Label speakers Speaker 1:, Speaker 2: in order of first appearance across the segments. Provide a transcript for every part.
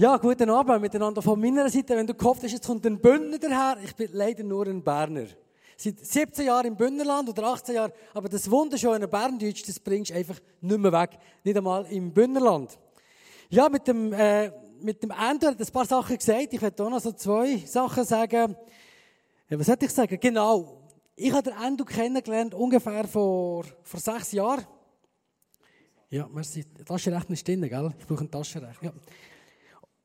Speaker 1: Ja, guten Abend miteinander von meiner Seite. Wenn du gehofft hast, jetzt kommt ein Bündner daher, ich bin leider nur ein Berner. Seit 17 Jahren im Bündnerland oder 18 Jahren, aber das wunderschöne Berndeutsch, das bringst du einfach nicht mehr weg. Nicht einmal im Bündnerland. Ja, mit dem, äh, mit dem Endo hat ein paar Sachen gesagt. Ich werde auch noch so zwei Sachen sagen. Ja, was sollte ich sagen? Genau. Ich habe den Endo kennengelernt ungefähr vor, vor sechs Jahren. Ja, merci. Taschenrechner ist drin, gell? Ich brauche einen Taschenrechner. Ja.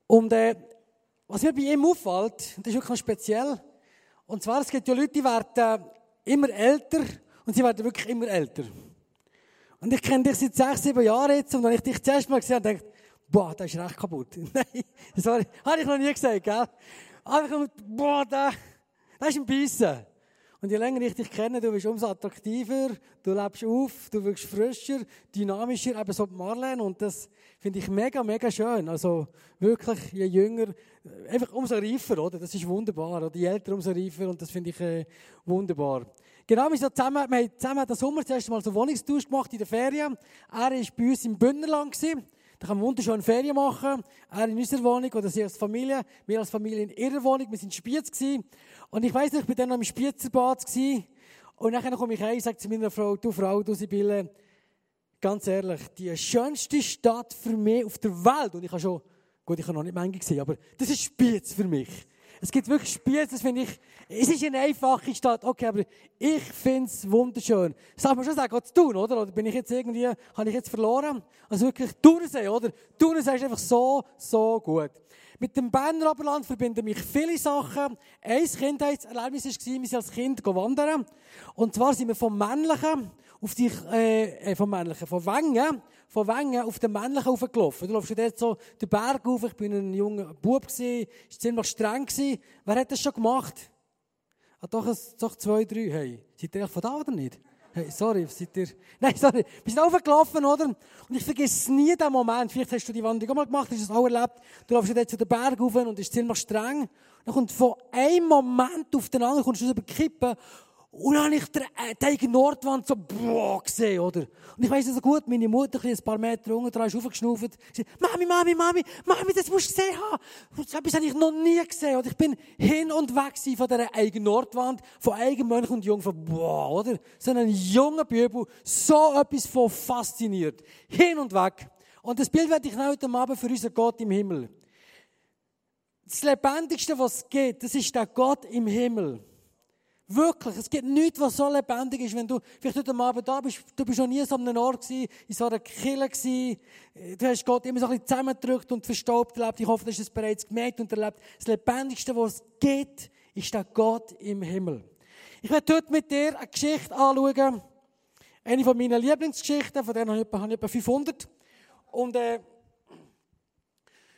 Speaker 1: Und äh, was mir bei ihm auffällt, das ist wirklich speziell, und zwar, es gibt ja Leute, die werden immer älter und sie werden wirklich immer älter. Und ich kenne dich seit sechs, sieben Jahren jetzt und wenn ich dich das erste Mal gesehen habe, dachte boah, der ist recht kaputt. Nein, sorry, habe ich noch nie gesagt, gell? Aber ich komme, boah, der, der ist ein Bissen. Und je länger ich dich kenne, du bist umso attraktiver, du lebst auf, du wirkst frischer, dynamischer, eben so Marlene. Und das finde ich mega, mega schön. Also wirklich, je jünger, einfach umso reifer, oder? Das ist wunderbar. Oder je älter, umso reifer. Und das finde ich äh, wunderbar. Genau, wir, so zusammen, wir haben zusammen den Sommer zuerst mal so Wohnungstausch gemacht in der Ferien. Er war bei uns im Bündnerland. Gewesen. Da kann man wunderschön Ferien machen. Er in unserer Wohnung oder sie als Familie. Wir als Familie in ihrer Wohnung. Wir sind in Spiez gewesen. Und ich weiss nicht, ich war dann noch im Spiezerbad gewesen. Und dann komme ich heim und sage zu meiner Frau, du Frau, du Sibylle, ganz ehrlich, die schönste Stadt für mich auf der Welt. Und ich habe schon, gut, ich habe noch nicht Menge gesehen, aber das ist Spiez für mich. Es gibt wirklich Spiez, das finde ich, es ist eine einfache Stadt, okay, aber ich finde es wunderschön. Das darf man schon sagen, zu tun, oder? Oder bin ich jetzt irgendwie, habe ich jetzt verloren? Also wirklich Thunersee, oder? Thunersee ist einfach so, so gut. Mit dem Berner Oberland verbinden mich viele Sachen. Ein Kindheitserlebnis war, wir sind als Kind wandern. Und zwar sind wir vom Männlichen auf die, äh, äh vom Männlichen, von Wengen, von Wengen auf den Männlichen hochgelaufen. Du läufst dort so den Berg auf. Ich bin ein junger Bub gewesen, ist ziemlich streng gewesen. Wer hat das schon gemacht? Ah, doch, doch zwei, drei. Hey, seid ihr von da oder nicht? Hey, sorry, seid ihr... Nein, sorry. Wir sind aufgelaufen, oder? Und ich vergesse nie den Moment. Vielleicht hast du die Wanderung auch mal gemacht, hast du es auch erlebt. Du läufst jetzt zu den Berg rauf und ist ziemlich streng. Dann kommt von einem Moment auf den anderen, kommst du über die Kippe und dann habe ich die, äh, die Nordwand so, boah, gesehen, oder? Und ich weiss so gut, meine Mutter ein paar Meter unten dran ist. Sie sagt, Mami, Mami, Mami, Mami, das musst du gesehen haben. So etwas habe ich noch nie gesehen. Und ich bin hin und weg von dieser eigenen Nordwand, von eigenen Mönch und Jung, von, boah, oder? So ein junger Bibel, so etwas von fasziniert. Hin und weg. Und das Bild werde ich heute Abend für unseren Gott im Himmel. Das Lebendigste, was es gibt, das ist der Gott im Himmel. Wirklich, es gibt nichts, was so lebendig ist, wenn du vielleicht heute Abend da bist, du bist noch nie so an einem Ort gewesen, in so einer Kille gewesen, du hast Gott immer so ein bisschen zusammengedrückt und verstaubt erlebt. Ich hoffe, du hast es bereits gemerkt und erlebt. Das Lebendigste, was es gibt, ist der Gott im Himmel. Ich werde heute mit dir eine Geschichte anschauen, eine von meinen Lieblingsgeschichten, von denen habe ich etwa, etwa 500. Und äh,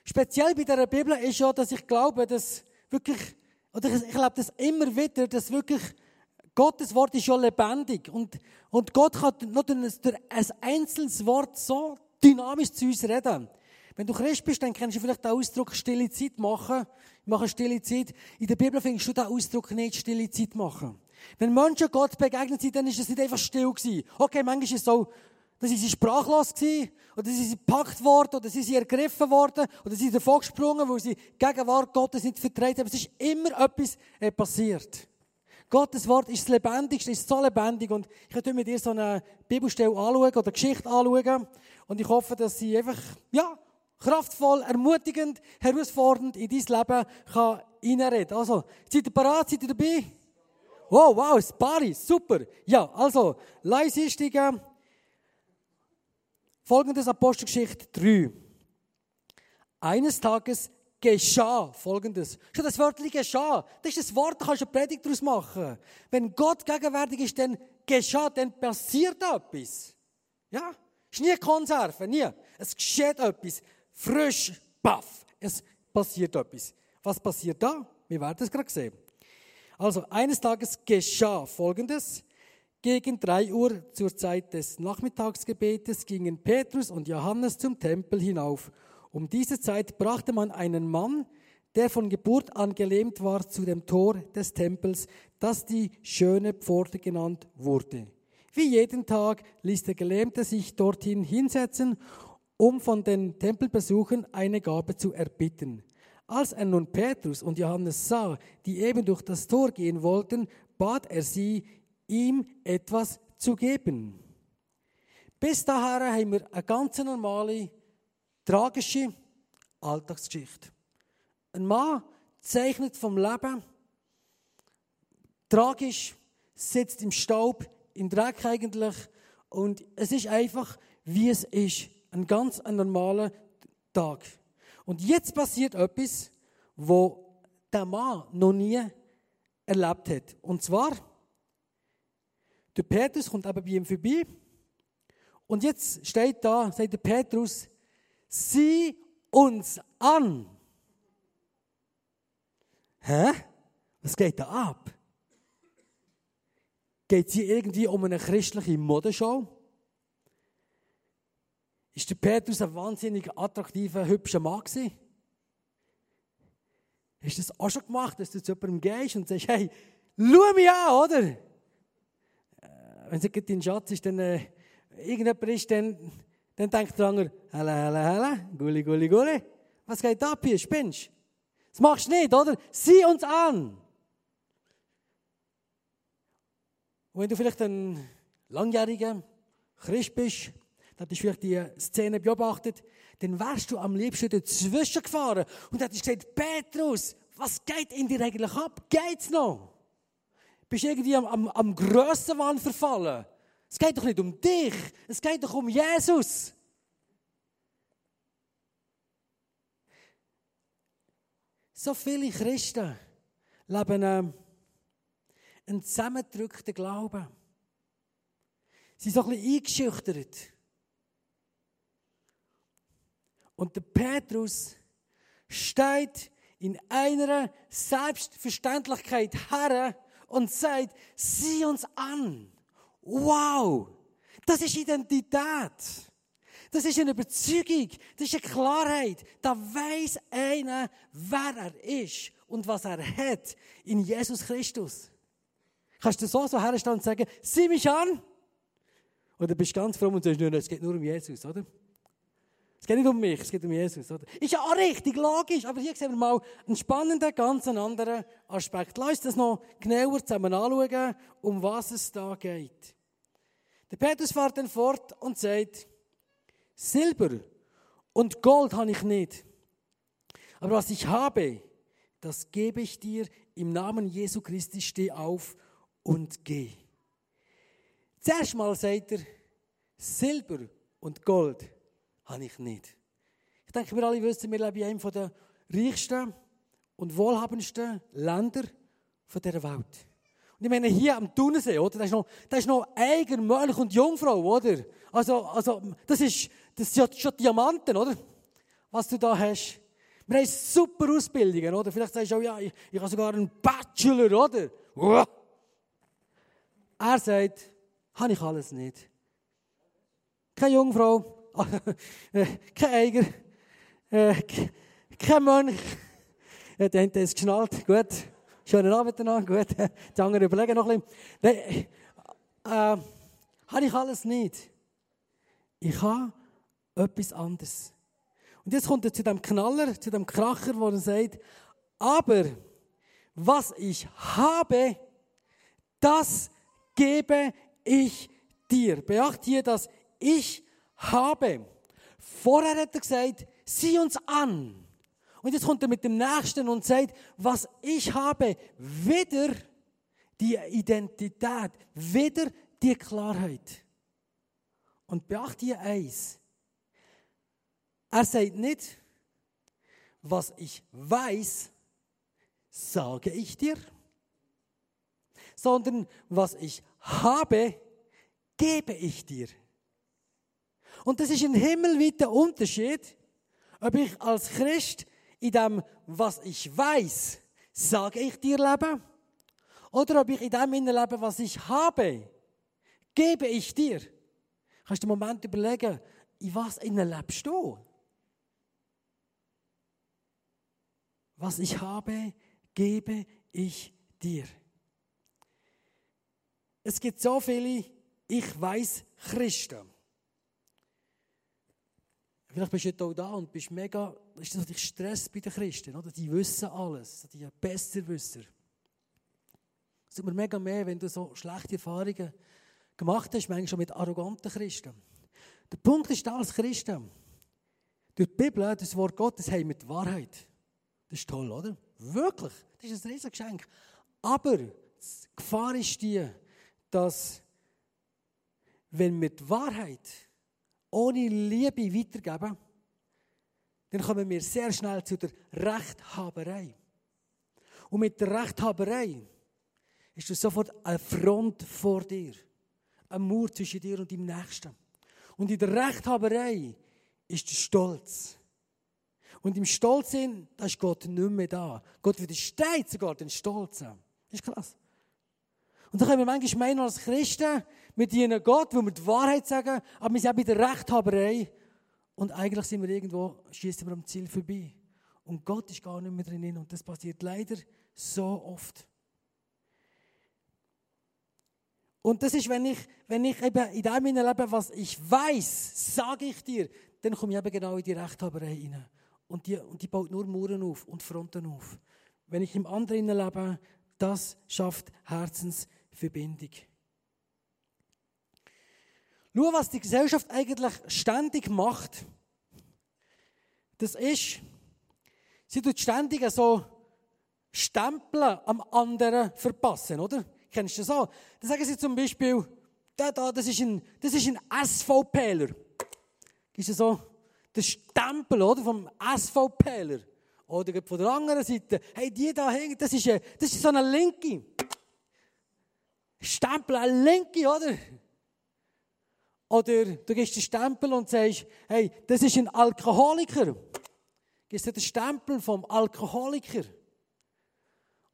Speaker 1: speziell bei dieser Bibel ist ja, dass ich glaube, dass wirklich und ich, ich glaube das immer wieder, dass wirklich Gottes Wort ist schon lebendig. Und, und Gott kann nur durch ein einzelnes Wort so dynamisch zu uns reden. Wenn du Christ bist, dann kennst du vielleicht den Ausdruck stille Zeit machen. Ich mache stille Zeit. In der Bibel findest du den Ausdruck nicht stille Zeit machen. Wenn Menschen Gott begegnet sind, dann ist es nicht einfach still gewesen. Okay, manchmal ist es so, dann sind sie sprachlos gewesen, oder sie sind gepackt worden, oder sie sind ergriffen worden, oder sie sind davon gesprungen, weil sie die Gegenwart Gottes nicht vertreten haben. Es ist immer etwas äh, passiert. Gottes Wort ist das Lebendigste, ist so lebendig. Und ich werde mit dir so eine Bibelstelle anschauen oder Geschichte anschauen. Und ich hoffe, dass sie einfach, ja, kraftvoll, ermutigend, herausfordernd in dein Leben kann reinreden. Also, seid ihr bereit? Seid ihr dabei? Wow, wow, das Pari, super. Ja, also, einsteigen. Folgendes Apostelgeschichte 3. Eines Tages geschah Folgendes. Schon das Wörtchen geschah. Das ist das Wort, da kannst du eine Predigt daraus machen. Wenn Gott gegenwärtig ist, dann geschah, dann passiert etwas. Ja? Ist nie Konserve, nie. Es geschieht etwas. Frisch, baff. Es passiert etwas. Was passiert da? Wir werden es gerade sehen. Also, eines Tages geschah Folgendes. Gegen drei Uhr zur Zeit des Nachmittagsgebetes gingen Petrus und Johannes zum Tempel hinauf. Um diese Zeit brachte man einen Mann, der von Geburt an gelähmt war, zu dem Tor des Tempels, das die schöne Pforte genannt wurde. Wie jeden Tag ließ der Gelähmte sich dorthin hinsetzen um von den Tempelbesuchern eine Gabe zu erbitten. Als er nun Petrus und Johannes sah, die eben durch das Tor gehen wollten, bat er sie, ihm etwas zu geben. Bis dahin haben wir eine ganz normale, tragische Alltagsgeschichte. Ein Mann zeichnet vom Leben, tragisch, sitzt im Staub, im Dreck eigentlich, und es ist einfach, wie es ist. Ein ganz normaler Tag. Und jetzt passiert etwas, wo der Mann noch nie erlebt hat. Und zwar, der Petrus kommt eben bei ihm vorbei. Und jetzt steht da, sagt der Petrus, sieh uns an. Hä? Was geht da ab? Geht es hier irgendwie um eine christliche Modenschau? Ist der Petrus ein wahnsinnig attraktiver, hübscher Mann gewesen? Hast du das auch schon gemacht, dass du zu jemandem gehst und sagst, hey, schau mich an, oder? Wenn es dein Schatz ist, dann äh, irgendjemand ist, dann, dann denkt der andere, helle, helle, helle, gulli, gulli, gulli. Was geht ab hier, spinnst Das machst du nicht, oder? Sieh uns an. Und wenn du vielleicht ein langjähriger Christ bist, dann hast du vielleicht die Szene beobachtet, dann wärst du am liebsten dazwischen gefahren und hättest gesagt, Petrus, was geht in dir eigentlich ab? Geht's noch? Bist du irgendwie am, am, am Grössenwahn verfallen? Es geht doch nicht um dich, es geht doch um Jesus. So viele Christen leben ähm, einen zusammengedrückten Glauben. Sie sind so ein bisschen eingeschüchtert. Und der Petrus steht in einer Selbstverständlichkeit her und sagt, sieh uns an. Wow! Das ist Identität. Das ist eine Überzeugung. Das ist eine Klarheit. Da weiß einer, wer er ist und was er hat in Jesus Christus. Kannst du so so herstellen und sagen, sieh mich an? Oder bist du ganz fromm und sagst, es geht nur um Jesus, oder? Es geht nicht um mich, es geht um Jesus. Oder? Ist ja auch richtig, logisch, aber hier sehen wir mal einen spannenden, ganz anderen Aspekt. Lass uns das noch genauer zusammen anschauen, um was es da geht. Der Petrus fährt dann fort und sagt, Silber und Gold habe ich nicht, aber was ich habe, das gebe ich dir im Namen Jesu Christi, steh auf und geh. Zuerst mal sagt er, Silber und Gold habe ich nicht. Ich denke, wir alle wissen, wir leben in einem der reichsten und wohlhabendsten Länder dieser Welt. Und ich meine, hier am Thunersee, oder? Da ist noch, noch Eiger, Mönch und Jungfrau, oder? Also, also, das ist, das sind schon Diamanten, oder? Was du da hast. Wir haben super Ausbildungen, oder? Vielleicht sagst du auch, ja, ich, ich habe sogar einen Bachelor, oder? Er sagt, habe ich alles nicht. Keine Jungfrau, kein Eiger, äh, kein Mönch. Ja, der hat es geschnallt. Gut. Schönen Abend noch. Gut. Die anderen überlegen noch ein bisschen. Nein, äh, habe ich alles nicht. Ich habe etwas anderes. Und jetzt kommt er zu dem Knaller, zu dem Kracher, wo er sagt, aber was ich habe, das gebe ich dir. Beachte hier, dass ich habe. Vorher hat er gesagt, sieh uns an. Und jetzt kommt er mit dem Nächsten und sagt, was ich habe, wieder die Identität, wieder die Klarheit. Und beachte hier eins. Er sagt nicht, was ich weiß, sage ich dir, sondern was ich habe, gebe ich dir. Und das ist ein himmelweiter Unterschied, ob ich als Christ in dem, was ich weiß, sage ich dir lebe, oder ob ich in dem lebe, was ich habe, gebe ich dir. Kannst du einen Moment überlegen, in was lebst du? Was ich habe, gebe ich dir. Es gibt so viele Ich weiß Christen. Vielleicht bist du heute auch da und bist mega, ist das natürlich Stress bei den Christen, oder? Die wissen alles, die Besserwisser. Es tut mir mega mehr, wenn du so schlechte Erfahrungen gemacht hast, manchmal schon mit arroganten Christen. Der Punkt ist als Christen, durch die Bibel, das Wort Gottes, haben wir die Wahrheit. Das ist toll, oder? Wirklich. Das ist ein riesiges Geschenk. Aber die Gefahr ist die, dass wenn wir die Wahrheit ohne Liebe weitergeben, dann kommen wir sehr schnell zu der Rechthaberei. Und mit der Rechthaberei ist sofort eine Front vor dir. Ein Mauer zwischen dir und dem Nächsten. Und in der Rechthaberei ist der Stolz. Und im Stolzsinn, da ist Gott nicht mehr da. Gott widersteht sogar den Stolzen. Ist krass. Und da können wir manchmal meinen, als Christen, wir dienen Gott, wo wir die Wahrheit sagen, aber wir sind auch bei der Rechthaberei. Und eigentlich sind wir irgendwo, schießen wir am Ziel vorbei. Und Gott ist gar nicht mehr drin. Und das passiert leider so oft. Und das ist, wenn ich, wenn ich eben in dem Leben, was ich weiß, sage ich dir, dann komme ich eben genau in die Rechthaberei rein. Und die, und die baut nur Mauern auf und Fronten auf. Wenn ich im anderen lebe, das schafft Herzensverbindung. Schau, was die Gesellschaft eigentlich ständig macht. Das ist, sie tut ständig so Stempel am anderen verpassen, oder? Kennst du das auch? Dann sagen sie zum Beispiel, der da, das ist ein, das ist ein SVPler. Ist so der Stempel, oder? Vom SVPler. Oder von der anderen Seite, hey, die da hängen, das ist, das ist so eine Linke. Stempel, eine Linke, oder? Oder du gehst den Stempel und sagst, hey, das ist ein Alkoholiker. Gibst du den Stempel vom Alkoholiker.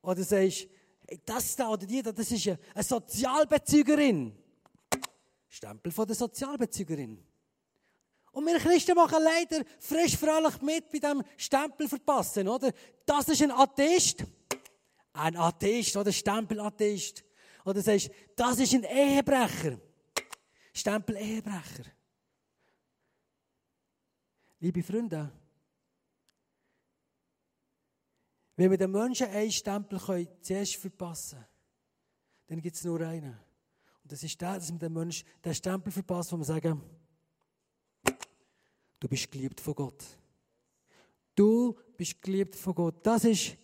Speaker 1: Oder sagst, hey, das da oder die da, das ist eine Sozialbezügerin. Stempel von der Sozialbezügerin. Und wir Christen machen leider frisch fröhlich mit bei diesem Stempel verpassen, oder? Das ist ein Atheist. Ein Atheist oder Stempel-Atheist. Oder sagst, das ist ein Ehebrecher. Stempel Ehebrecher. Liebe Freunde, wenn wir den Menschen einen Stempel können, zuerst verpassen können, dann gibt es nur einen. Und das ist der, dass wir den Menschen den Stempel verpassen, wo wir sagen, Du bist geliebt von Gott. Du bist geliebt von Gott. Das ist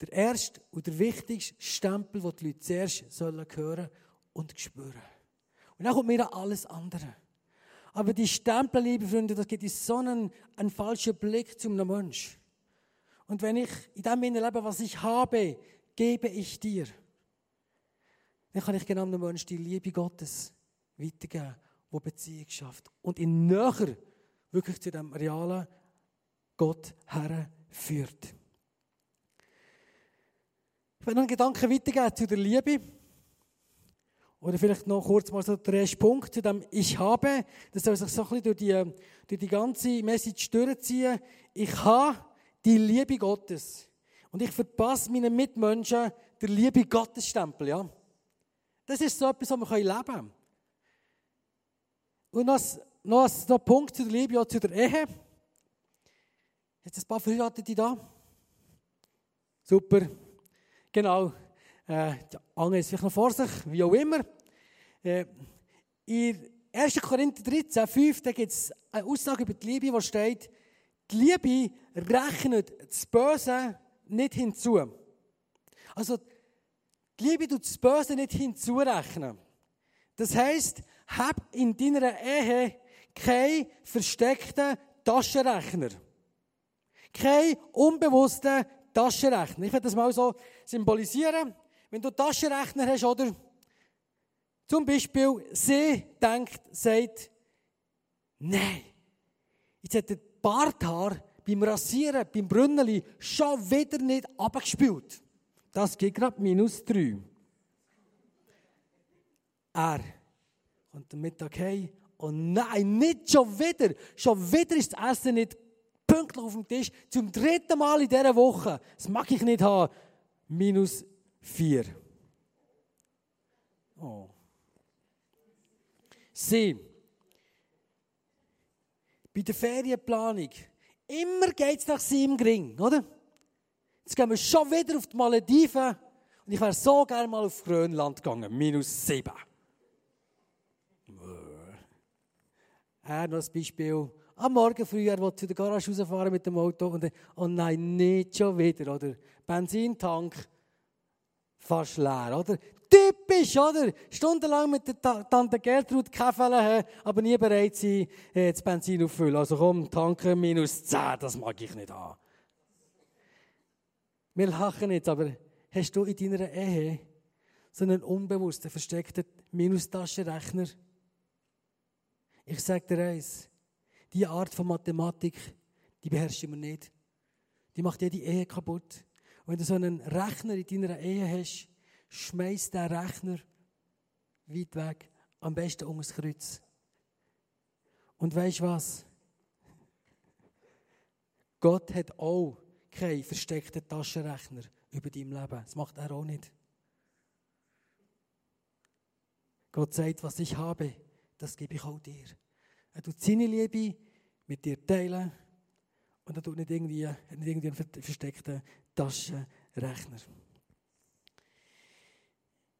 Speaker 1: der erste und der wichtigste Stempel, den die Leute zuerst sollen hören und spüren. Und dann kommt mir alles andere. Aber die Stempel, liebe Freunde, das gibt uns so einen, einen falschen Blick zum Mensch. Und wenn ich in dem lebe, was ich habe, gebe ich dir. Dann kann ich genau dem Menschen die Liebe Gottes weitergeben wo Beziehung schafft und ihn näher wirklich zu dem realen Gott herführt. Ich will noch einen Gedanken weitergeben zu der Liebe. Oder vielleicht noch kurz mal so der erste Punkt zu dem Ich habe. Das soll sich so ein bisschen durch die, durch die ganze Message durchziehen. Ich habe die Liebe Gottes. Und ich verpasse meinen Mitmenschen der Liebe Gottes Stempel. Ja? Das ist so etwas, was wir leben können. Und noch, noch, noch ein Punkt zu der Liebe, ja, zu der Ehe. Jetzt ein paar Verheiratete da. Super. Genau. Äh, die Ange ist vielleicht noch vor sich, wie auch immer. Äh, in 1. Korinther 13, 5, da gibt es eine Aussage über die Liebe, wo steht, die Liebe rechnet das Böse nicht hinzu. Also, die Liebe tut das Böse nicht hinzurechnen. Das heisst, hab in deiner Ehe keinen versteckten Taschenrechner. Kein unbewussten Taschenrechner. Ich werde das mal so symbolisieren. Wenn du Taschenrechner hast, oder? Zum Beispiel, sie denkt, sagt, nein, jetzt hat der Barthaar beim Rasieren, beim Brünneli schon wieder nicht abgespielt. Das geht gerade minus drei. Er und am Mittag hey, oh nein, nicht schon wieder. Schon wieder ist das Essen nicht pünktlich auf dem Tisch. Zum dritten Mal in dieser Woche. Das mag ich nicht haben. Minus vier. Oh. Sie. bei der Ferienplanung. Immer geht es nach sieben Gring, oder? Jetzt gehen wir schon wieder auf die Malediven und ich wäre so gerne mal auf Grönland gegangen. Minus sieben. Äh, noch ein Beispiel. Am Morgen früh, er zu der Garage rausfahren mit dem Auto und dann, oh nein, nicht schon wieder, oder? Benzintank fast leer, oder? Typisch, oder? Stundenlang mit der Tante Gertrud Kaffee haben, aber nie bereit sein, äh, das Benzin auffüllen. Also komm, tanken minus 10, das mag ich nicht haben. Wir lachen jetzt, aber hast du in deiner Ehe so einen unbewussten, versteckten Minustaschenrechner? Ich sage dir eins, die Art von Mathematik, die beherrschen wir nicht. Die macht jede Ehe kaputt. Wenn du so einen Rechner in deiner Ehe hast, schmeiß den Rechner weit weg, am besten um das Kreuz. Und weißt was? Gott hat auch keinen versteckten Taschenrechner über dein Leben. Das macht er auch nicht. Gott sagt, was ich habe, das gebe ich auch dir. Er tut seine Liebe mit dir teilen und er tut nicht irgendwie, nicht irgendwie einen versteckten Taschenrechner.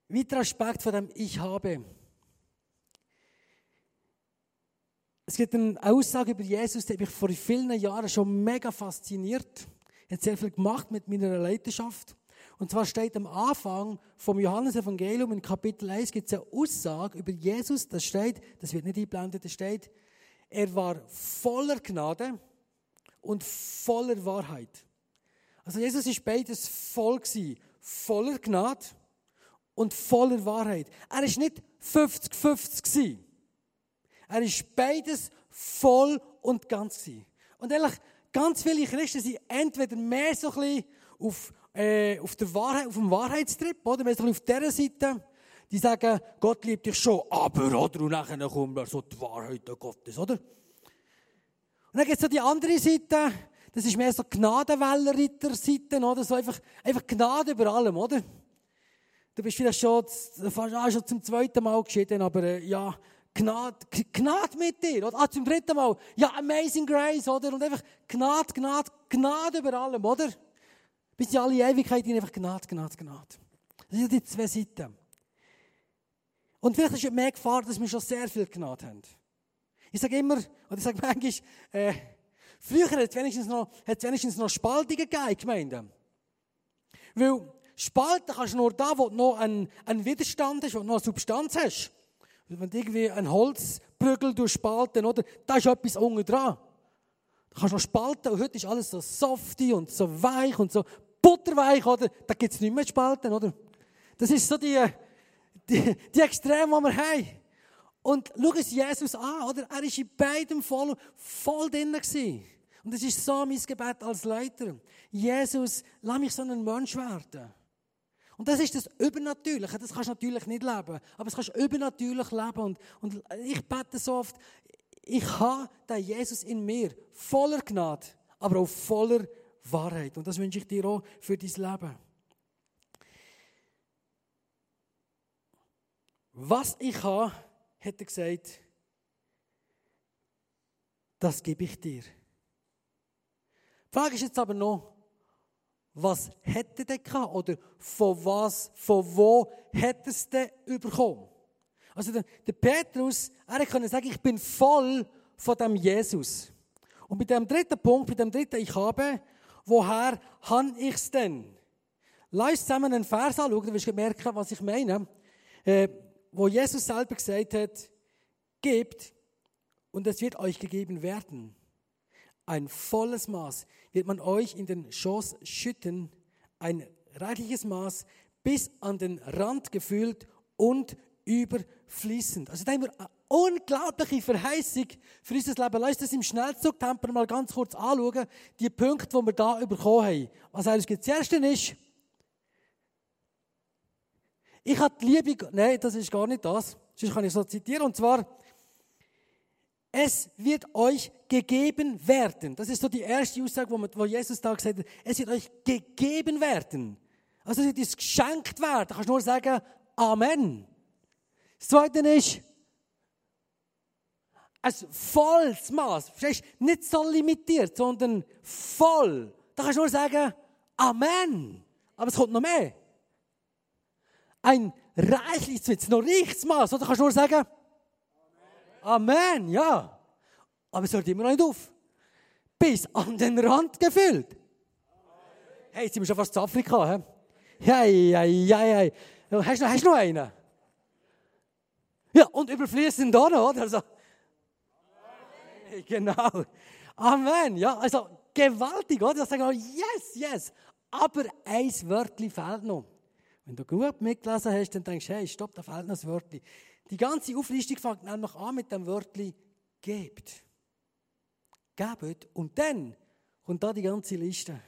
Speaker 1: Weiterer Aspekt von dem Ich habe. Es gibt eine Aussage über Jesus, die mich vor vielen Jahren schon mega fasziniert. Er hat sehr viel gemacht mit meiner Leidenschaft. Und zwar steht am Anfang vom Johannesevangelium in Kapitel 1 gibt es eine Aussage über Jesus, das steht, das wird nicht eingeblendet, das steht, er war voller Gnade und voller Wahrheit. Also Jesus ist beides voll gewesen, voller Gnade und voller Wahrheit. Er ist nicht 50-50 gewesen. Er ist beides voll und ganz gewesen. Und ehrlich, ganz viele Christen sind entweder mehr so ein bisschen auf, äh, auf, der Wahrheit, auf dem Wahrheitstrip, oder? Mehr so ein bisschen auf dieser Seite. Die sagen, Gott liebt dich schon, aber, oder? Und nachher kommt so die Wahrheit Gottes, oder? Und dann gibt es so die andere Seite, das ist mehr so Gnadenwellenritter-Seite, oder? So einfach, einfach Gnade über allem, oder? Du bist vielleicht schon, fast, ah, schon zum zweiten Mal geschieden, aber äh, ja, Gnade, Gnade mit dir. Oder? Ah, zum dritten Mal. Ja, Amazing Grace, oder? Und einfach Gnade, Gnade, Gnade über allem, oder? Bis in alle Ewigkeit einfach Gnade, Gnade, Gnade. Das sind die zwei Seiten. Und vielleicht ist es mehr Gefahr, dass wir schon sehr viel Gnade haben. Ich sage immer, oder ich sage manchmal, äh, früher hat es wenigstens noch, hat es wenigstens noch Spaltungen gegeben in Gemeinden. Weil Spalten kannst du nur da, wo du noch einen, einen Widerstand hast, wo du noch eine Substanz hast. Wenn du irgendwie ein Holzprügel spalten, oder? Da ist etwas unten dran. Da kannst du noch spalten und heute ist alles so softy und so weich und so butterweich, oder? Da gibt es nicht mehr spalten, oder? Das ist so die, die, die Extreme, die wir haben. Und schau es Jesus an, oder? Er war in beidem voll, voll drin. Gewesen. Und das ist so mein Gebet als Leiter. Jesus, lass mich so ein Mensch werden. Und das ist das Übernatürliche. Das kannst du natürlich nicht leben. Aber das kannst du übernatürlich leben. Und, und ich bete so oft, ich habe den Jesus in mir. Voller Gnade, aber auch voller Wahrheit. Und das wünsche ich dir auch für dein Leben. Was ich habe, hat er gesagt, das gebe ich dir. Die Frage ist jetzt aber noch, was hätte er gehabt? Oder von was, von wo hätte es denn bekommen? Also der, der Petrus, er konnte sagen, ich bin voll von dem Jesus. Und bei dem dritten Punkt, bei dem dritten Ich habe, woher habe ich es denn? Lass uns zusammen einen Vers anschauen, dann wirst du merken, was ich meine. Äh, wo Jesus selber gesagt hat, gebt und es wird euch gegeben werden. Ein volles Maß wird man euch in den Schoß schütten, ein reichliches Maß, bis an den Rand gefüllt und überfließend. Also da haben wir eine unglaubliche Verheißung für unser Leben. Lass uns das im Schnellzugtempo mal ganz kurz anschauen, die Punkte, die wir da bekommen haben. Was eigentlich das erste ist, ich habe die Liebe, nein, das ist gar nicht das, sonst kann ich so zitieren, und zwar, es wird euch gegeben werden. Das ist so die erste Aussage, wo, Jesus da gesagt hat, es wird euch gegeben werden. Also es wird uns geschenkt werden. Da kannst du nur sagen, Amen. Das Zweite ist, ein volles Maß. Verstehst du? Nicht so limitiert, sondern voll. Da kannst du nur sagen, Amen. Aber es kommt noch mehr. Ein reichliches, jetzt noch reiches Maß. Oder kannst du nur sagen, Amen. Amen, ja. Aber es hört immer noch nicht auf. Bis an den Rand gefüllt. Hey, jetzt sind wir schon fast zu Afrika. He? Hey, hey, hey, hey. Hast du noch, hast noch einen? Ja, und überfließend da noch, oder? Also, Genau. Amen. Ja, also gewaltig, oder? Das sagen wir, yes, yes. Aber ein Wörtchen fehlt noch. Wenn du gut mitgelesen hast, dann denkst du, hey, stopp, da fehlt noch ein Wörtchen. Die ganze Auflistung fängt nämlich an mit dem Wörtchen gebt. Gebt. Und dann kommt da die ganze Liste.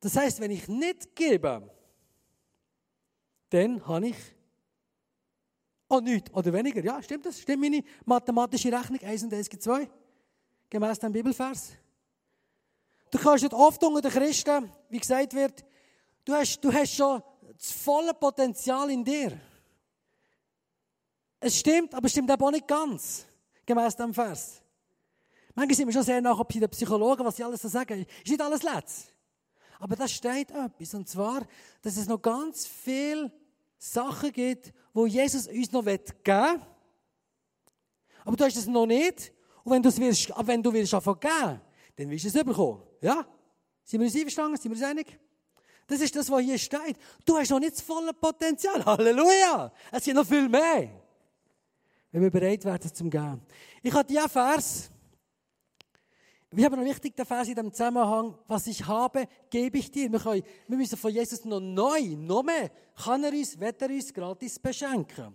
Speaker 1: Das heißt, wenn ich nicht gebe, dann habe ich Oh, nichts oder weniger. Ja, stimmt das? Stimmt meine mathematische Rechnung? 1 und 1 gibt 2. Gemäß dem Bibelvers. Du kannst nicht oft unter den Christen, wie gesagt wird, du hast, du hast schon das volle Potenzial in dir. Es stimmt, aber es stimmt auch nicht ganz. Gemäß dem Vers. Manchmal sind wir schon sehr nach bei den Psychologen, was sie alles so sagen. Ist nicht alles letzt. Aber da steht etwas. Und zwar, dass es noch ganz viel Sachen gibt, wo Jesus uns noch geben will. Aber du hast es noch nicht. Und wenn du es willst, wenn du willst einfach geben, dann wirst du es bekommen. Ja? Sind wir uns einverstanden? Sind wir uns einig? Das ist das, was hier steht. Du hast noch nicht das volle Potenzial. Halleluja! Es gibt noch viel mehr. Wenn wir bereit werden zum Gehen. Ich habe diesen Vers wir haben noch wichtig, der Vers in dem Zusammenhang, was ich habe, gebe ich dir. Wir, können, wir müssen von Jesus noch neu, noch mehr, kann er uns, wird er uns gratis beschenken.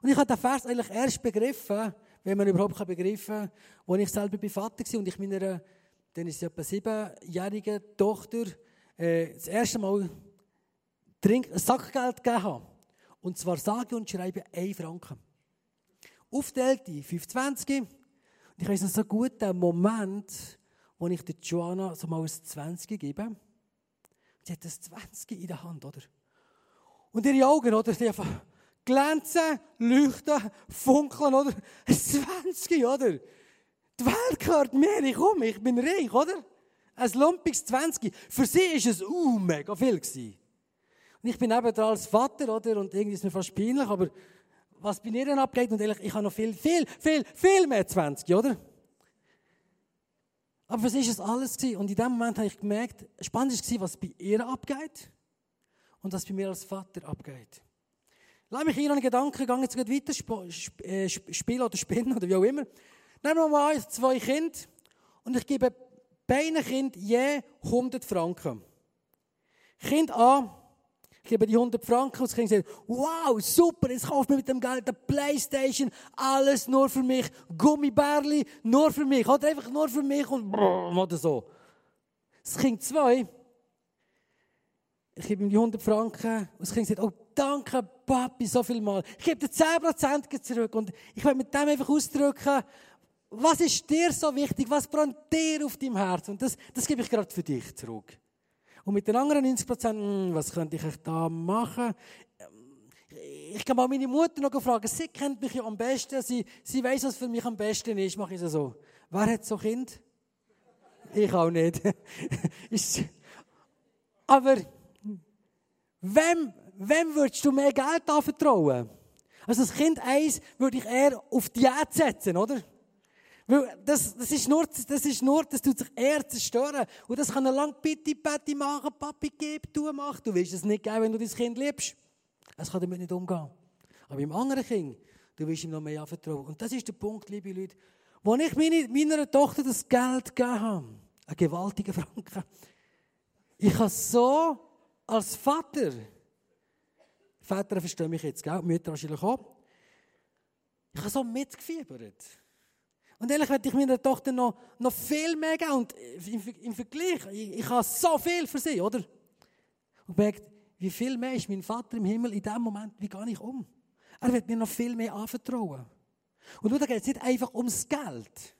Speaker 1: Und ich habe den Vers eigentlich erst begriffen, wenn man überhaupt begriffen kann, als ich selber bei Vater war und ich meiner, dann ist sie etwa siebenjährigen Tochter, äh, das erste Mal Trink, Sackgeld gegeben habe. Und zwar sage und schreibe 1 Franken. Aufteilt in 25 und ich weiß noch so gut den Moment, wo ich der Joanna so mal ein 20 gebe. Sie hat das 20 in der Hand, oder? Und ihre Augen, oder? Die einfach glänzen, leuchten, funkeln, oder? Ein 20, oder? Die Welt gehört mir, ich komme, ich bin reich, oder? Ein lumpiges 20. Für sie war es uh, mega viel. Gewesen. Und ich bin eben da als Vater, oder? Und irgendwie ist mir fast peinlich, aber was bei ihr abgeht. Und ehrlich, ich habe noch viel, viel, viel, viel mehr 20, oder? Aber was ist es alles gewesen? Und in dem Moment habe ich gemerkt, spannend war, was bei ihr abgeht und was bei mir als Vater abgeht. Lass mich hier einen Gedanken gehen, jetzt weiter sp äh, spielen oder spinnen oder wie auch immer. Nehmen wir mal zwei Kinder und ich gebe beiden Kindern je 100 Franken. Kind A ich gebe die 100 Franken und das Kind sagt, wow, super, jetzt kauft mir mit dem Geld eine Playstation, alles nur für mich, Gummibärli, nur für mich, oder einfach nur für mich und brrr, oder so. Das Kind 2, ich gebe ihm die 100 Franken und das Kind sagt, oh danke Papi, so viel mal. Ich gebe dir 10% zurück und ich will mit dem einfach ausdrücken, was ist dir so wichtig, was brennt dir auf deinem Herz und das, das gebe ich gerade für dich zurück. Und mit den anderen 90 Prozent, hm, was könnte ich da machen? Ich kann mal meine Mutter noch fragen. Sie kennt mich ja am besten. Sie, sie weiß, was für mich am besten ist. Mache ich es so. Wer hat so Kind? Ich auch nicht. Aber wem, wem würdest du mehr Geld anvertrauen? Also das Kind 1 würde ich eher auf Diät setzen, oder? Weil das, das, ist nur, das ist nur, das tut sich eher zerstören. Und das kann er lang bitte, bitte machen, Papi, gib, du, mach. Du willst es nicht geben, wenn du dein Kind liebst. Es kann damit nicht umgehen. Aber im anderen Kind, du willst ihm noch mehr anvertrauen. Und das ist der Punkt, liebe Leute. Wo ich meine, meiner Tochter das Geld gegeben habe, einen gewaltigen Franken, ich habe so als Vater, Väter verstehen mich jetzt, gell? Mütter wahrscheinlich auch, ich habe so mitgefiebert. Und ehrlich werde ich meiner Tochter noch, noch viel mehr geben. Und im, im Vergleich, ich, ich habe so viel für sie, oder? Und merkt, wie viel mehr ist mein Vater im Himmel in dem Moment, wie gehe ich um? Er wird mir noch viel mehr anvertrauen. Und da geht es nicht einfach ums Geld.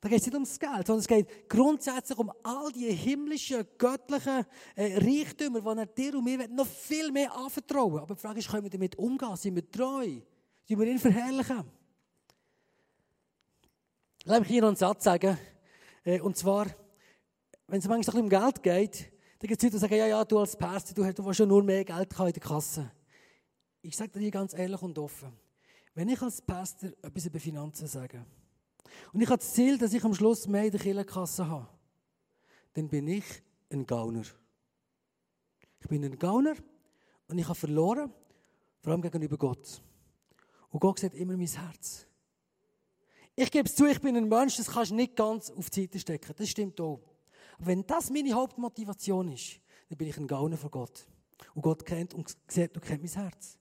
Speaker 1: Da geht es nicht ums Geld, sondern es geht grundsätzlich um all die himmlischen, göttlichen äh, Reichtümer, die er dir und mir noch viel mehr anvertrauen Aber die Frage ist, können wir damit umgehen? Sind wir treu? Die wir ihn verherrlichen. Lass mich hier noch einen Satz sagen. Äh, und zwar, wenn es manchmal um Geld geht, dann gibt es Leute, die sagen, ja, ja, du als Pastor, du, du willst schon nur mehr Geld in der Kasse. Ich sage dir ganz ehrlich und offen. Wenn ich als Pastor etwas über Finanzen sage, und ich habe das Ziel, dass ich am Schluss mehr in der Kirchenkasse habe, dann bin ich ein Gauner. Ich bin ein Gauner und ich habe verloren, vor allem gegenüber Gott. Und Gott sieht immer mein Herz. Ich gebe es zu, ich bin ein Mensch, das kannst du nicht ganz auf die Seite stecken. Das stimmt auch. Aber wenn das meine Hauptmotivation ist, dann bin ich ein Gauner von Gott. Und Gott kennt und sieht und kennt mein Herz.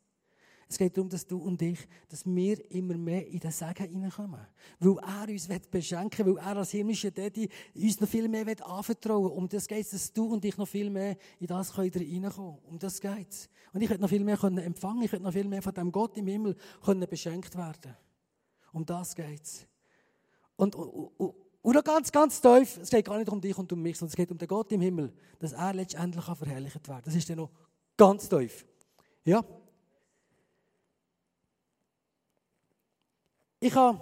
Speaker 1: Es geht darum, dass du und ich, dass wir immer mehr in den Segen hineinkommen. Weil er uns beschenken will, weil er als himmlischer Daddy uns noch viel mehr anvertrauen will. Um das geht es, dass du und ich noch viel mehr in das reinkommen können. Um das geht es. Und ich hätte noch viel mehr empfangen ich hätte noch viel mehr von dem Gott im Himmel können beschenkt werden Um das geht es. Und, noch ganz, ganz tief, es geht gar nicht um dich und um mich, sondern es geht um den Gott im Himmel, dass er letztendlich verherrlicht kann. Das ist dann noch ganz tief. Ja? Ich habe,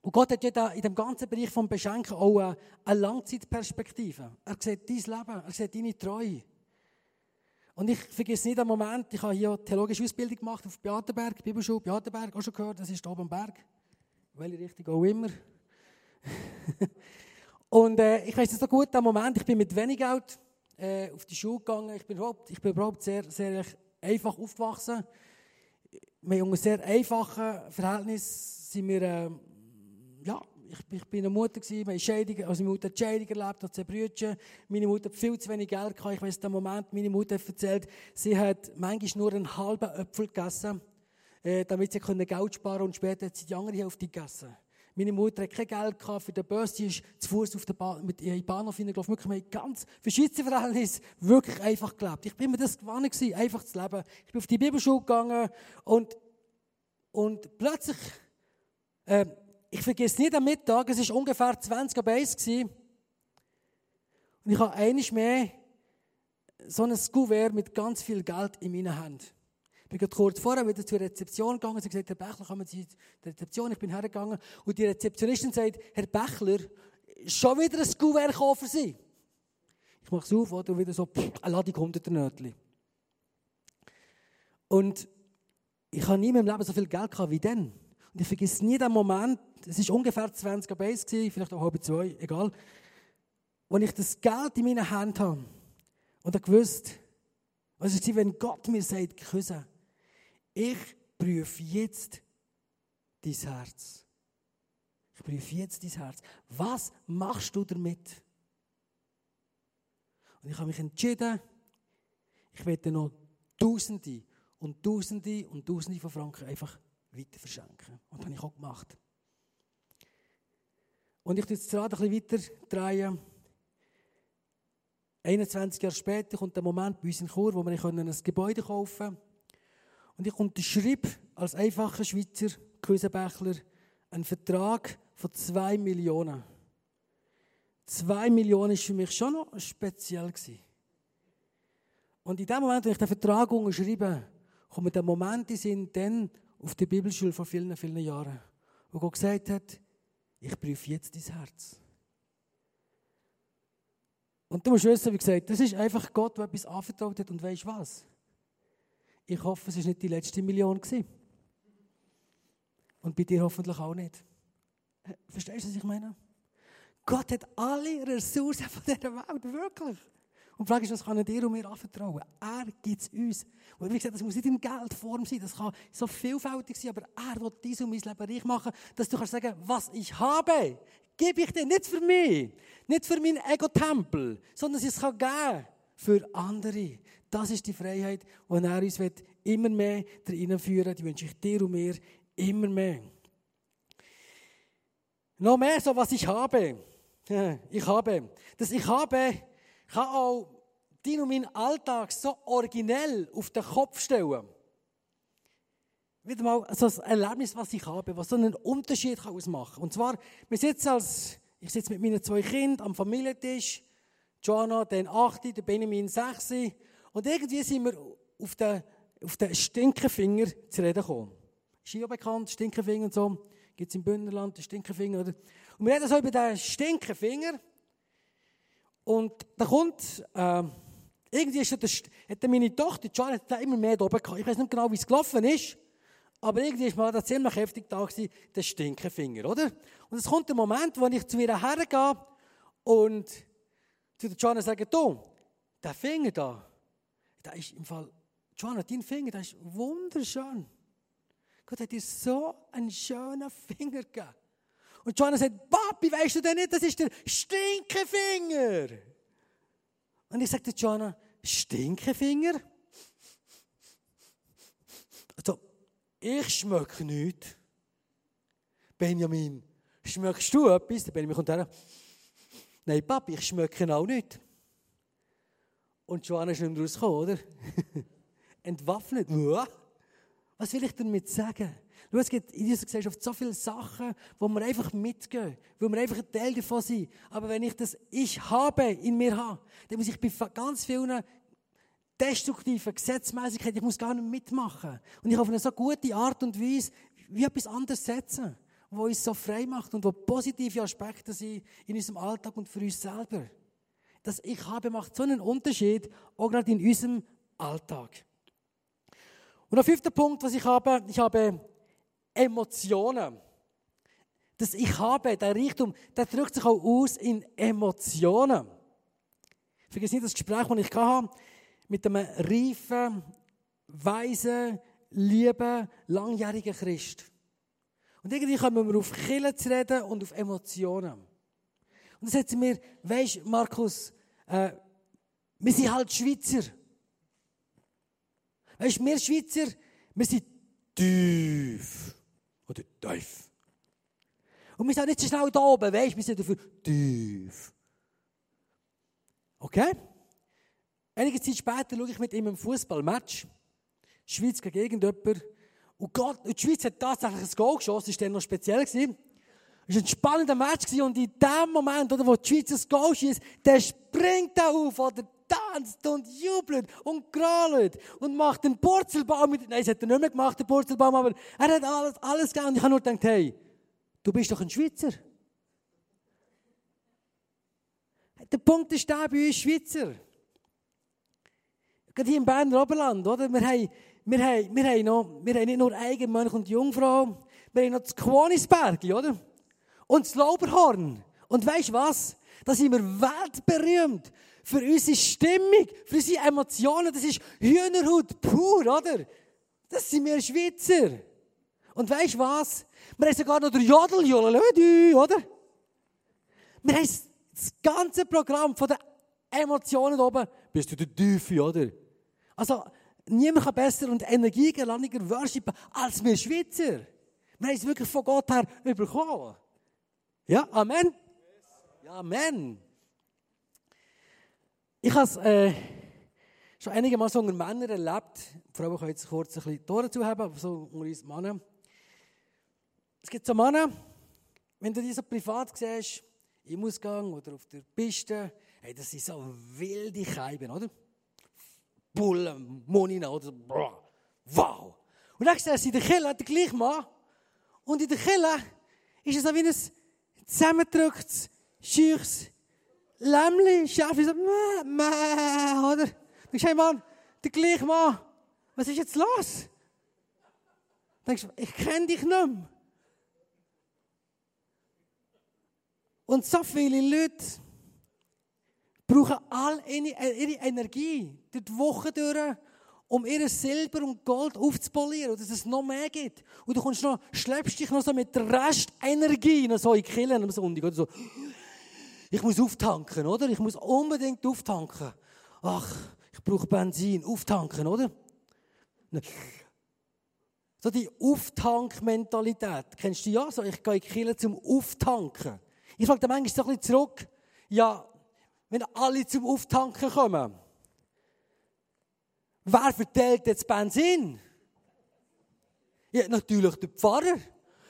Speaker 1: und Gott hat ja in dem ganzen Bereich vom Beschenken auch eine Langzeitperspektive. Er sieht dein Leben, er sieht deine Treue. Und ich vergesse nicht einen Moment, ich habe hier theologische Ausbildung gemacht auf Beatenberg, Bibelschule Beatenberg, auch schon gehört, das ist oben am Berg. Welche Richtung auch immer. und äh, ich weiß es so gut, der Moment, ich bin mit wenig Geld äh, auf die Schule gegangen, ich bin überhaupt, ich bin überhaupt sehr, sehr einfach aufgewachsen wir haben unter sehr einfachen Verhältnissen sind wir, äh, ja, ich, ich bin eine Mutter gewesen, wir Scheidung, also meine Mutter hat Scheidung erlebt, hat zwei Brüder. Meine Mutter hat viel zu wenig Geld gehabt. Ich weiß den Moment, meine Mutter hat erzählt, sie hat manchmal nur einen halben Apfel gegessen, äh, damit sie Geld sparen und später hat sie die andere Hälfte gegessen. Meine Mutter hat kein Geld gehabt für den Bus, sie ist zu Fuß auf der Bahn, mit in den Bahnhof hineingelaufen. Wirklich, wir ganz, für Schweizer Verhältnis, wirklich einfach gelebt. Ich bin mir das gewohnt gewesen, einfach zu leben. Ich bin auf die Bibelschule gegangen und, und plötzlich, äh, ich vergesse nicht am Mittag, es war ungefähr 20 ab 1 gewesen, und ich habe einiges mehr so ein Kuvert mit ganz viel Geld in meinen Händen. Ich bin kurz vorher wieder zur Rezeption gegangen. Sie hat gesagt, Herr Bechler, kommen Sie zur Rezeption. Ich bin hergegangen. Und die Rezeptionistin sagt, Herr Bechler, schon wieder ein Kuvert für Sie. Ich mache es auf, oder wieder so, pff, eine Ladung hunderter Nötchen. Und ich habe nie in meinem Leben so viel Geld gehabt wie dann. Und ich vergesse nie den Moment, es war ungefähr 20 Base, vielleicht auch halb zwei, egal, wo ich das Geld in meinen Händen habe. Und ich wusste, was ist, wenn Gott mir sagt, küssen, ich prüfe jetzt dein Herz. Ich prüfe jetzt dein Herz. Was machst du damit? Und ich habe mich entschieden, ich werde noch Tausende und Tausende und Tausende von Franken einfach weiter verschenken. Und das habe ich auch gemacht. Und ich jetzt das Rad ein bisschen weiter drehen. 21 Jahre später kommt der Moment bei uns in Chur, wo wir ein Gebäude kaufen können. Und ich unterschrieb als einfacher Schweizer Küsenbächler einen Vertrag von 2 Millionen. 2 Millionen war für mich schon noch speziell. Und in dem Moment, wo ich den Vertrag unterschriebe, kommt der Moment in Sinn, dann auf der Bibelschule vor vielen, vielen Jahren, wo Gott gesagt hat, ich prüfe jetzt dein Herz. Und du musst wissen, wie gesagt, das ist einfach Gott, der etwas anvertraut hat und weißt was? Ich hoffe, es war nicht die letzte Million. Gewesen. Und bei dir hoffentlich auch nicht. Verstehst du, was ich meine? Gott hat alle Ressourcen von dieser Welt, wirklich. Und die Frage ist, was kann er dir und mir anvertrauen? Er gibt es uns. Und wie gesagt, das muss nicht in Geldform sein, das kann so vielfältig sein, aber er will dies und mein Leben reich machen, dass du kannst sagen, was ich habe, gebe ich dir nicht für mich, nicht für meinen Ego-Tempel, sondern es kann geben für andere. Das ist die Freiheit, die er uns immer mehr führen will. Die wünsche ich dir und mir immer mehr. Noch mehr so, was ich habe. Ich habe. Das Ich habe kann auch deinen und meinen Alltag so originell auf den Kopf stellen. Wieder mal so ein Erlebnis, was ich habe, was so einen Unterschied ausmachen kann. Und zwar, wir sitzen als, ich sitze mit meinen zwei Kindern am Familientisch, Joanna, den 8., der Benjamin 6. Und irgendwie sind wir auf den, auf den Stinkefinger zu reden gekommen. Ist ja bekannt, Stinkefinger und so. Gibt es im Bündnerland den Stinkefinger, oder? Und wir reden so über den Stinkefinger. Und da kommt, äh, irgendwie ist das, hat meine Tochter, Joanne, hat da immer mehr da oben gehabt. Ich weiß nicht genau, wie es gelaufen ist. Aber irgendwie ist mal da ziemlich heftig da gewesen, der Stinkefinger, oder? Und es kommt der Moment, wo ich zu ihr hergehe und zu der Joanna sage, du, der Finger da, der ist im Fall, Joanna, dein Finger, der ist wunderschön. Gott hat dir so einen schönen Finger gegeben. Und Joanna sagt, Papi, weißt du denn nicht, das ist der Stinkefinger. Und ich sagte Joanna, Stinkefinger? Also, ich schmecke nichts. Benjamin, schmeckst du etwas? Der Benjamin kommt her. Nein, Papi, ich schmecke auch nicht. Und Joanna ist nicht mehr rausgekommen, oder? Entwaffnet. Was will ich damit sagen? Schau, es gibt in dieser Gesellschaft so viele Sachen, wo wir einfach mitgehen, wo wir einfach ein Teil davon sind. Aber wenn ich das Ich habe in mir habe, dann muss ich bei ganz vielen destruktiven Gesetzmäßigkeiten, ich muss gar nicht mitmachen. Und ich auf eine so gute Art und Weise wie etwas anderes setzen, wo uns so frei macht und wo positive Aspekte sind in unserem Alltag und für uns selber. Das Ich habe macht so einen Unterschied, auch gerade in unserem Alltag. Und der fünfte Punkt, was ich habe, ich habe Emotionen. Das Ich habe, der Reichtum, der drückt sich auch aus in Emotionen. Ich vergesse nicht das Gespräch, das ich hatte mit einem reifen, weisen, lieben, langjährigen Christ. Und irgendwie kommen wir auf Killen zu reden und auf Emotionen. Und dann sagt sie mir, weisst Markus, äh, wir sind halt Schweizer. Weisst wir Schweizer, wir sind tief. Oder tief. Und wir sind nicht so schnell da oben, weißt wir sind dafür tief. Okay? Einige Zeit später schaue ich mit ihm ein Fußballmatch. Schweiz gegen irgendjemand. Und Gott, die Schweiz hat tatsächlich ein Goal geschossen, das war dann noch speziell. Es war ein spannender Match und in dem Moment, wo die Schweiz ein Goal schießt, der springt da auf, oder tanzt und jubelt und krallt und macht den Purzelbaum mit, nein, das hat er nicht mehr gemacht, den Purzelbaum, aber er hat alles, alles gegeben und ich habe nur gedacht, hey, du bist doch ein Schweizer. Der Punkt ist da bei uns Schweizer. Gerade hier im Berner Oberland, oder? Wir haben, wir haben, wir haben, noch, wir haben nicht nur Eigenmönch und Jungfrau, wir haben noch das Quonisberg, oder? Und das Lauberhorn. Und weißt du was? Da sind wir weltberühmt für unsere Stimmung, für unsere Emotionen. Das ist Hühnerhut pur, oder? Das sind wir Schweizer. Und weißt du was? Wir haben sogar noch der Jodel, oder? Wir haben das ganze Programm von den Emotionen oben. Bist du der Teufel, oder? Also, niemand kann besser und energiegeladeniger worshipen als wir Schweizer. Wir haben es wirklich von Gott her überkommen. Ja, Amen. Ja, Amen. Ich habe es äh, schon einige Mal so unter Männern erlebt. Frauen können jetzt kurz ein bisschen Tore zu haben, aber so unter uns Männer. Es gibt so Männer, wenn du die so privat siehst, im Ausgang oder auf der Piste, hey, das sind so wilde Scheiben, oder? Bullen, Monina, oder? Wow! Und dann siehst du in der Kille der gleiche Mann. Und in der Kille ist es so wie ein zusammengedrücktes, scheuches Lämmli, Schäfli, so, mäh, mäh, oder? Du denkst, hey Mann, der gleiche Mann, was ist jetzt los? Du denkst, ich kenne dich nicht mehr. Und so viele Leute brauchen all ihre Energie durch die Woche durch, um ihr Silber und Gold aufzupolieren, dass es noch mehr gibt. Und du kommst noch, schleppst dich noch so mit der Restenergie noch so in die Kirche am Sonntag oder so. Ich muss auftanken, oder? Ich muss unbedingt auftanken. Ach, ich brauche Benzin, auftanken, oder? So die Auftankmentalität. Kennst du ja so? Ich gehe in die Kirche zum Auftanken. Ich frage dann manchmal so ein bisschen zurück. Ja, wenn alle zum Auftanken kommen, wer verteilt jetzt Benzin? Ja, natürlich der Pfarrer.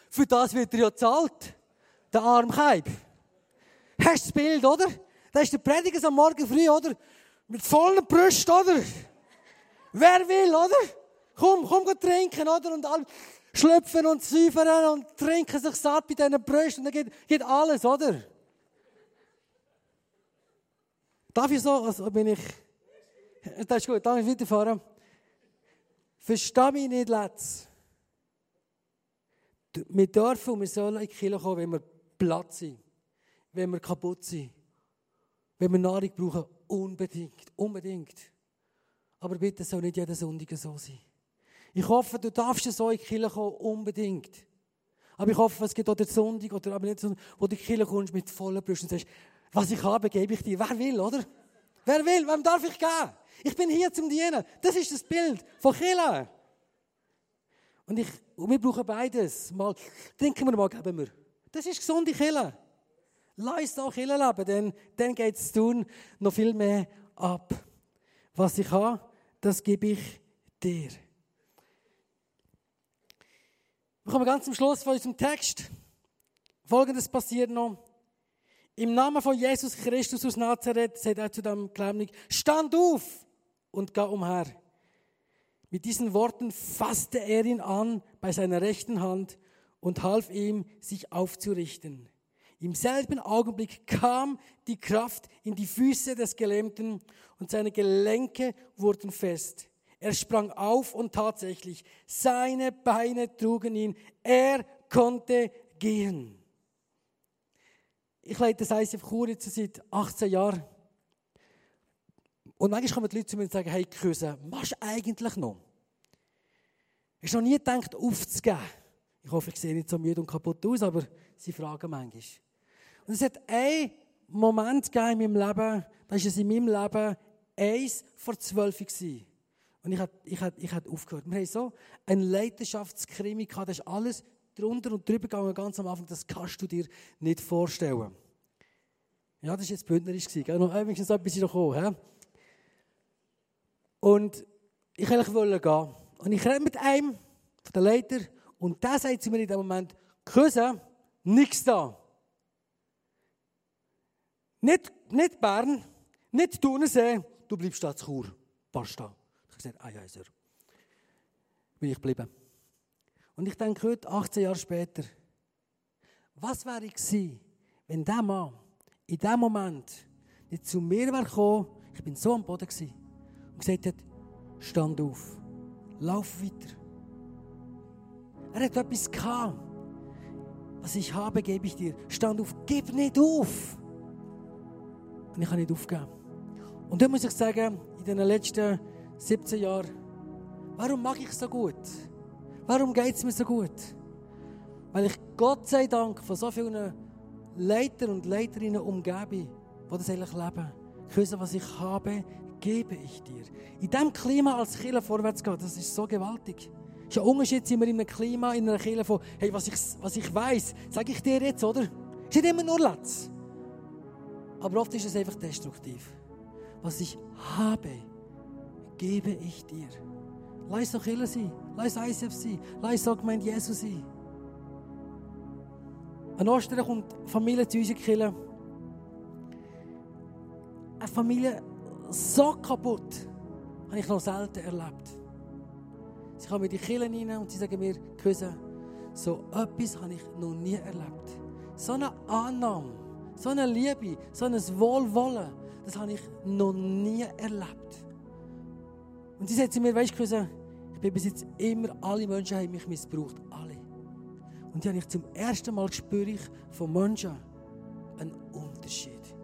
Speaker 1: Für das wird er ja zahlt. Der Armkeib. Hast du das Bild, oder? Da ist der Prediger am Morgen früh, oder? Mit vollen Brüsten, oder? Wer will, oder? Komm, komm, trinken, oder? Und all, schlüpfen und säufern und trinken sich satt bei diesen Brüsten und dann geht, geht alles, oder? Darf ich so, also bin ich, das ist gut, ich weiterfahren? Versteh mich nicht, Letz. Wir dürfen und wir sollen in die Kirche kommen, wenn wir platt sind, wenn wir kaputt sind, wenn wir Nahrung brauchen, unbedingt, unbedingt. Aber bitte soll nicht jeder Sonntag so sein. Ich hoffe, du darfst so in die Kirche kommen, unbedingt. Aber ich hoffe, es gibt auch den Sonntag, oder aber nicht Sonntag, wo du in die Kirche kommst mit vollen Brüsten und sagst, was ich habe, gebe ich dir. Wer will, oder? Wer will? Wem darf ich geben? Ich bin hier zum Dienen. Das ist das Bild von Kirche. Und, ich, und wir brauchen beides. Mal trinken wir, mal geben wir. Das ist gesunde Kirche. Lass uns auch Kirche leben, denn dann geht es tun noch viel mehr ab. Was ich habe, das gebe ich dir. Wir kommen ganz zum Schluss von unserem Text. Folgendes passiert noch. Im Namen von Jesus Christus aus Nazareth sagt er zu dem Gläubnigen, stand auf und geh umher. Mit diesen Worten fasste er ihn an bei seiner rechten Hand und half ihm, sich aufzurichten. Im selben Augenblick kam die Kraft in die Füße des Gelähmten und seine Gelenke wurden fest. Er sprang auf und tatsächlich, seine Beine trugen ihn. Er konnte gehen. Ich leite das ICF Chur jetzt seit 18 Jahren. Und manchmal kommen die Leute zu mir und sagen, hey, Küsse, machst du eigentlich noch? Hast du noch nie gedacht, aufzugeben? Ich hoffe, ich sehe nicht so müde und kaputt aus, aber sie fragen manchmal. Und es hat einen Moment gegeben in meinem Leben, da war es in meinem Leben eins vor zwölf gewesen. Und ich hatte, ich ich aufgehört. Wir haben so ein Leidenschaftskrimi gehabt, das ist alles drunter und drüber gegangen, ganz am Anfang, das kannst du dir nicht vorstellen. Ja, das war jetzt bündnerisch. Gell? Noch wenigstens etwas noch gekommen. Und ich wollte gehen. Und ich rede mit einem von den Leiter und der sagt zu mir in dem Moment, Küsse, nichts da. Nicht, nicht Bern, nicht Thunersee, du bleibst da zu Chur. Passt da. Ich habe gesagt, ah ja, Sir. Bin ich geblieben. Und ich denke heute, 18 Jahre später, was wäre ich gewesen, wenn dieser Mann in dem Moment nicht zu mir wäre gekommen, ich bin so am Boden gewesen, und gesagt hat, stand auf, lauf weiter. Er hat etwas gehabt. Was ich habe, gebe ich dir. Stand auf, gib nicht auf. Und ich habe nicht aufgegeben. Und dann muss ich sagen, in den letzten 17 Jahren, warum mag ich so gut? Warum geht es mir so gut? Weil ich Gott sei Dank von so vielen Leitern und Leiterinnen umgebe, die das eigentlich leben. Ich weiß, was ich habe, gebe ich dir. In diesem Klima als Kirche vorwärts gehen, das ist so gewaltig. Es ist Unterschied, sind wir in einem Klima, in einer Kirche von, hey, was ich, was ich weiss, sage ich dir jetzt, oder? Es ist nicht immer nur Letz. Aber oft ist es einfach destruktiv. Was ich habe, gebe ich dir. Lass doch Kirche sein. Lass ICF sein. Lass so gemeint Jesus sein. An Ostern kommt Familie zu uns in Kirche. Eine Familie so kaputt habe ich noch selten erlebt. Sie kommen in die Kirche rein und sie sagen mir, Küsse, so etwas habe ich noch nie erlebt. So eine Annahme, so eine Liebe, so ein Wohlwollen, das habe ich noch nie erlebt. Und sie sagt zu mir, weißt du, ich bin bis jetzt immer, alle Menschen haben mich missbraucht. Alle. Und dann habe ich zum ersten Mal spüre ich von Menschen einen Unterschied.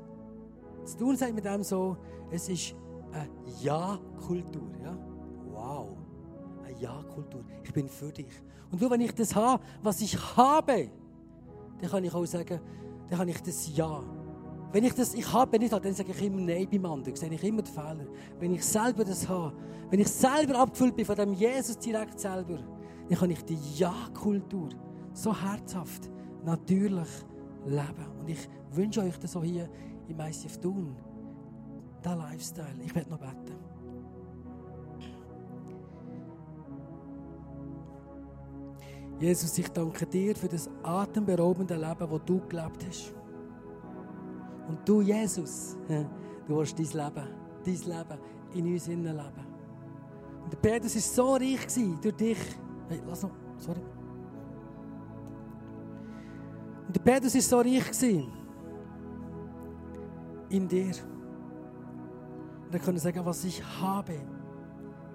Speaker 1: Zu tun sagt mit dem so, es ist eine Ja-Kultur. Ja? Wow. Eine Ja-Kultur. Ich bin für dich. Und nur wenn ich das habe, was ich habe, dann kann ich auch sagen, dann habe ich das Ja. Wenn ich das ich habe nicht habe, dann sage ich immer Nein beim anderen. Sehe ich immer den Fehler. Wenn ich selber das habe, wenn ich selber abgefüllt bin von dem Jesus direkt selber, dann kann ich die Ja-Kultur so herzhaft, natürlich leben. Und ich wünsche euch das auch hier im ICF tun. Diesen Lifestyle. Ich werde noch beten. Jesus, ich danke dir für das atemberaubende Leben, das du gelebt hast. Und du, Jesus, du hast dein Leben, dein Leben in uns innen leben. Und der Petrus war so reich durch dich. Hey, lass noch, sorry. Und der Petrus war so reich in dir. Und er konnte sagen, was ich habe,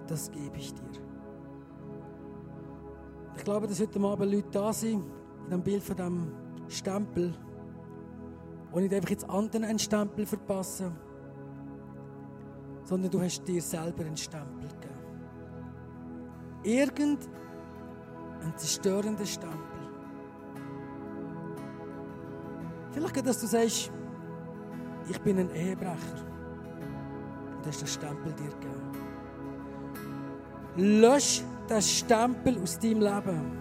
Speaker 1: das gebe ich dir. Ich glaube, dass heute Abend Leute da sind, in dem Bild von dem Stempel, und nicht einfach jetzt anderen einen Stempel verpassen, sondern du hast dir selber einen Stempel gegeben. Irgendein zerstörender Stempel. Vielleicht, dass du sagst, ich bin ein Ehebrecher. Und hast den Stempel dir gegeben. Lösch den Stempel aus deinem Leben.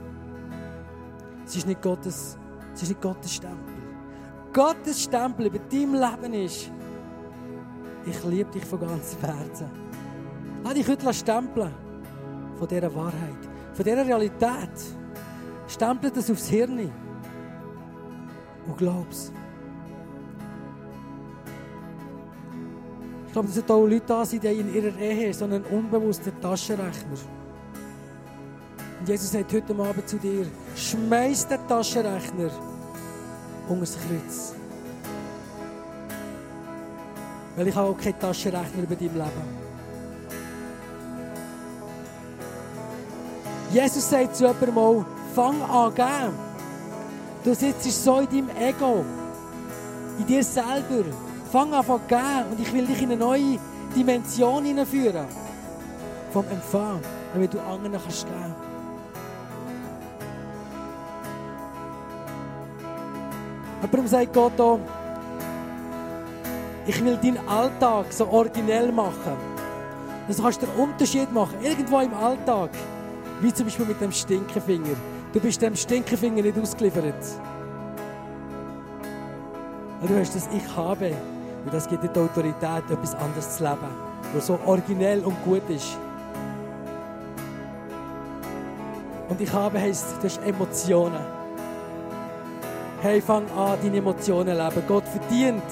Speaker 1: Es ist nicht Gottes, es ist nicht Gottes Stempel. Gottes Stempel über deinem Leben ist, ich liebe dich von ganzem Herzen. Lass dich heute stempeln von dieser Wahrheit, von dieser Realität. Stempel das aufs Hirn und glaub's. Ich glaube, dass sind auch Leute da die in ihrer Ehe so einen unbewussten Taschenrechner. Und Jesus sagt heute Abend zu dir, schmeiß den Taschenrechner unter das Kreuz. Weil ich habe auch keine Taschenrechner über deinem Leben. Jesus sagt zu jemandem mal, fang an geben. Du sitzt so in deinem Ego, in dir selber. Fang an zu geben und ich will dich in eine neue Dimension hineinführen. Vom Empfang, damit du anderen kannst geben. Warum sagt Gott hier, ich will deinen Alltag so originell machen. Dass du kannst den Unterschied machen, irgendwo im Alltag. Wie zum Beispiel mit dem Stinkefinger. Du bist dem Stinkefinger nicht ausgeliefert. Du hast das Ich habe. Und das gibt dir die Autorität, etwas anderes zu leben. Was so originell und gut ist. Und ich habe heisst, du hast Emotionen. Hey, fang an, deine Emotionen zu leben. Gott verdient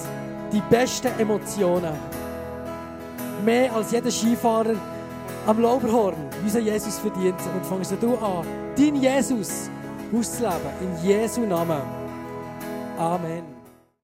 Speaker 1: die besten Emotionen. Mehr als jeder Skifahrer am Lauberhorn. Unser Jesus verdient Und fangst du an, dein Jesus auszuleben. In Jesu Namen. Amen.